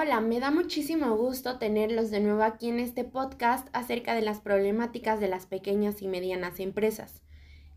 Hola, me da muchísimo gusto tenerlos de nuevo aquí en este podcast acerca de las problemáticas de las pequeñas y medianas empresas.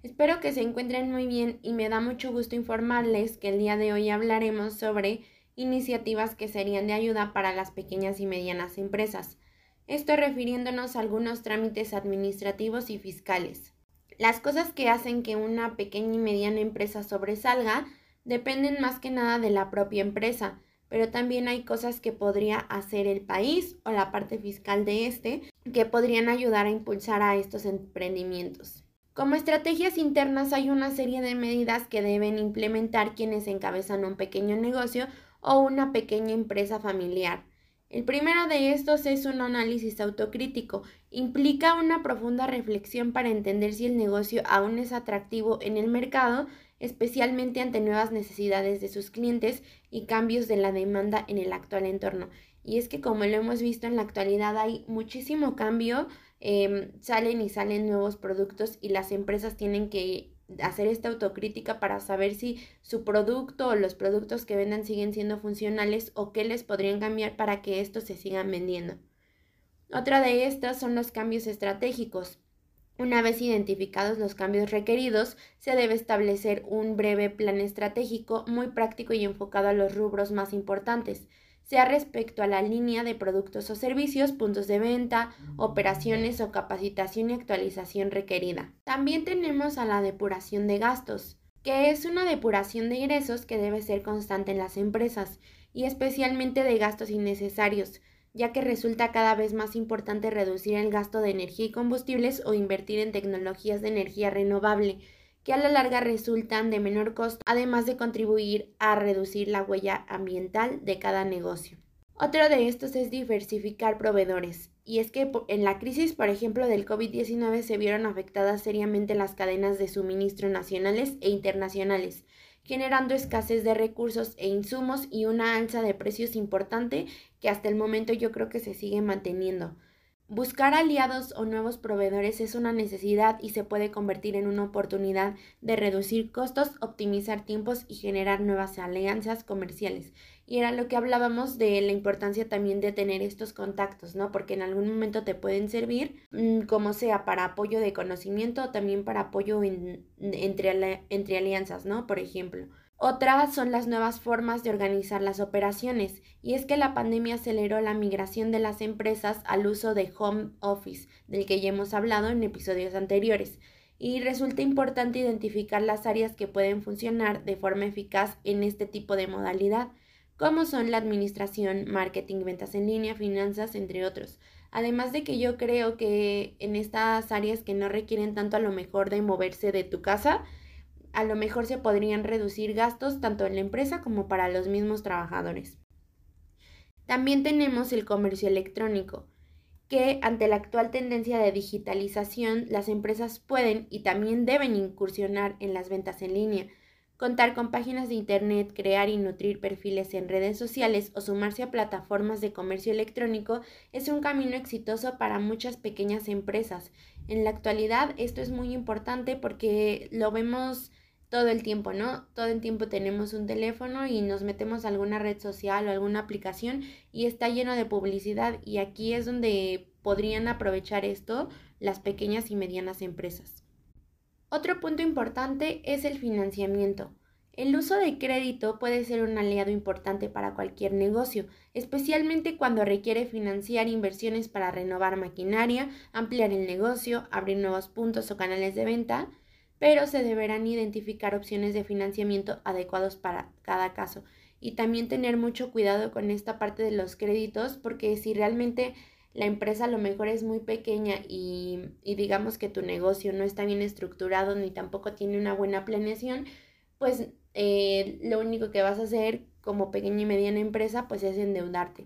Espero que se encuentren muy bien y me da mucho gusto informarles que el día de hoy hablaremos sobre iniciativas que serían de ayuda para las pequeñas y medianas empresas. Esto refiriéndonos a algunos trámites administrativos y fiscales. Las cosas que hacen que una pequeña y mediana empresa sobresalga dependen más que nada de la propia empresa, pero también hay cosas que podría hacer el país o la parte fiscal de este que podrían ayudar a impulsar a estos emprendimientos. Como estrategias internas hay una serie de medidas que deben implementar quienes encabezan un pequeño negocio o una pequeña empresa familiar. El primero de estos es un análisis autocrítico. Implica una profunda reflexión para entender si el negocio aún es atractivo en el mercado especialmente ante nuevas necesidades de sus clientes y cambios de la demanda en el actual entorno. Y es que como lo hemos visto en la actualidad hay muchísimo cambio, em, salen y salen nuevos productos y las empresas tienen que hacer esta autocrítica para saber si su producto o los productos que vendan siguen siendo funcionales o qué les podrían cambiar para que estos se sigan vendiendo. Otra de estas son los cambios estratégicos. Una vez identificados los cambios requeridos, se debe establecer un breve plan estratégico muy práctico y enfocado a los rubros más importantes, sea respecto a la línea de productos o servicios, puntos de venta, operaciones o capacitación y actualización requerida. También tenemos a la depuración de gastos, que es una depuración de ingresos que debe ser constante en las empresas y especialmente de gastos innecesarios, ya que resulta cada vez más importante reducir el gasto de energía y combustibles o invertir en tecnologías de energía renovable, que a la larga resultan de menor costo, además de contribuir a reducir la huella ambiental de cada negocio. Otro de estos es diversificar proveedores, y es que en la crisis, por ejemplo, del COVID-19 se vieron afectadas seriamente las cadenas de suministro nacionales e internacionales, generando escasez de recursos e insumos y una alza de precios importante que hasta el momento yo creo que se sigue manteniendo. Buscar aliados o nuevos proveedores es una necesidad y se puede convertir en una oportunidad de reducir costos, optimizar tiempos y generar nuevas alianzas comerciales. Y era lo que hablábamos de la importancia también de tener estos contactos, ¿no? Porque en algún momento te pueden servir, mm, como sea para apoyo de conocimiento o también para apoyo entre, entre alianzas, ¿no? Por ejemplo. Otras son las nuevas formas de organizar las operaciones, y es que la pandemia aceleró la migración de las empresas al uso de home office, del que ya hemos hablado en episodios anteriores, y resulta importante identificar las áreas que pueden funcionar de forma eficaz en este tipo de modalidad, como son la administración, marketing, ventas en línea, finanzas, entre otros. Además de que yo creo que en estas áreas que no requieren tanto a lo mejor de moverse de tu casa, a lo mejor se podrían reducir gastos tanto en la empresa como para los mismos trabajadores. También tenemos el comercio electrónico, que ante la actual tendencia de digitalización, las empresas pueden y también deben incursionar en las ventas en línea, contar con páginas de Internet, crear y nutrir perfiles en redes sociales o sumarse a plataformas de comercio electrónico es un camino exitoso para muchas pequeñas empresas. En la actualidad esto es muy importante porque lo vemos todo el tiempo, ¿no? Todo el tiempo tenemos un teléfono y nos metemos a alguna red social o alguna aplicación y está lleno de publicidad y aquí es donde podrían aprovechar esto las pequeñas y medianas empresas. Otro punto importante es el financiamiento. El uso de crédito puede ser un aliado importante para cualquier negocio, especialmente cuando requiere financiar inversiones para renovar maquinaria, ampliar el negocio, abrir nuevos puntos o canales de venta, pero se deberán identificar opciones de financiamiento adecuados para cada caso. Y también tener mucho cuidado con esta parte de los créditos, porque si realmente la empresa a lo mejor es muy pequeña y, digamos que tu negocio no está bien estructurado ni tampoco tiene una buena planeación, pues eh, lo único que vas a hacer como pequeña y mediana empresa pues es endeudarte.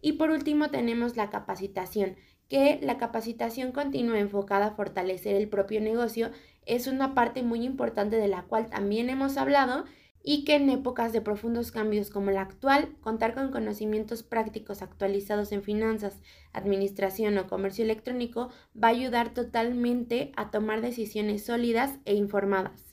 Y por último tenemos la capacitación, que la capacitación continua enfocada a fortalecer el propio negocio es una parte muy importante de la cual también hemos hablado y que en épocas de profundos cambios como la actual, contar con conocimientos prácticos actualizados en finanzas, administración o comercio electrónico va a ayudar totalmente a tomar decisiones sólidas e informadas.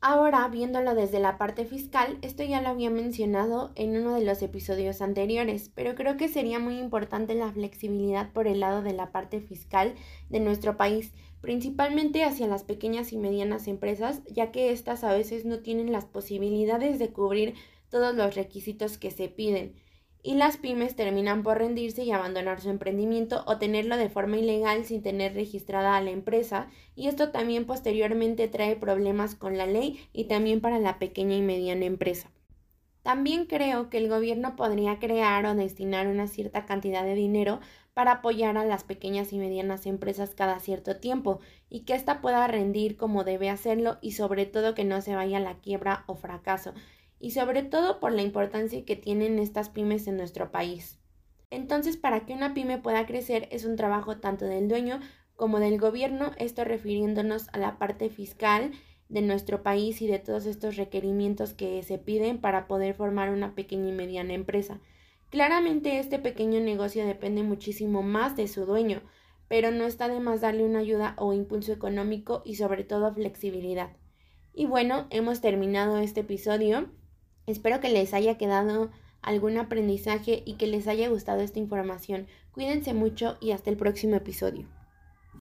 Ahora, viéndolo desde la parte fiscal, esto ya lo había mencionado en uno de los episodios anteriores, pero creo que sería muy importante la flexibilidad por el lado de la parte fiscal de nuestro país, principalmente hacia las pequeñas y medianas empresas, ya que éstas a veces no tienen las posibilidades de cubrir todos los requisitos que se piden y las pymes terminan por rendirse y abandonar su emprendimiento o tenerlo de forma ilegal sin tener registrada a la empresa y esto también posteriormente trae problemas con la ley y también para la pequeña y mediana empresa. También creo que el gobierno podría crear o destinar una cierta cantidad de dinero para apoyar a las pequeñas y medianas empresas cada cierto tiempo y que ésta pueda rendir como debe hacerlo y sobre todo que no se vaya a la quiebra o fracaso y sobre todo por la importancia que tienen estas pymes en nuestro país. Entonces, para que una pyme pueda crecer es un trabajo tanto del dueño como del gobierno, esto refiriéndonos a la parte fiscal de nuestro país y de todos estos requerimientos que se piden para poder formar una pequeña y mediana empresa. Claramente este pequeño negocio depende muchísimo más de su dueño, pero no está de más darle una ayuda o impulso económico y sobre todo flexibilidad. Y bueno, hemos terminado este episodio. Espero que les haya quedado algún aprendizaje y que les haya gustado esta información. Cuídense mucho y hasta el próximo episodio.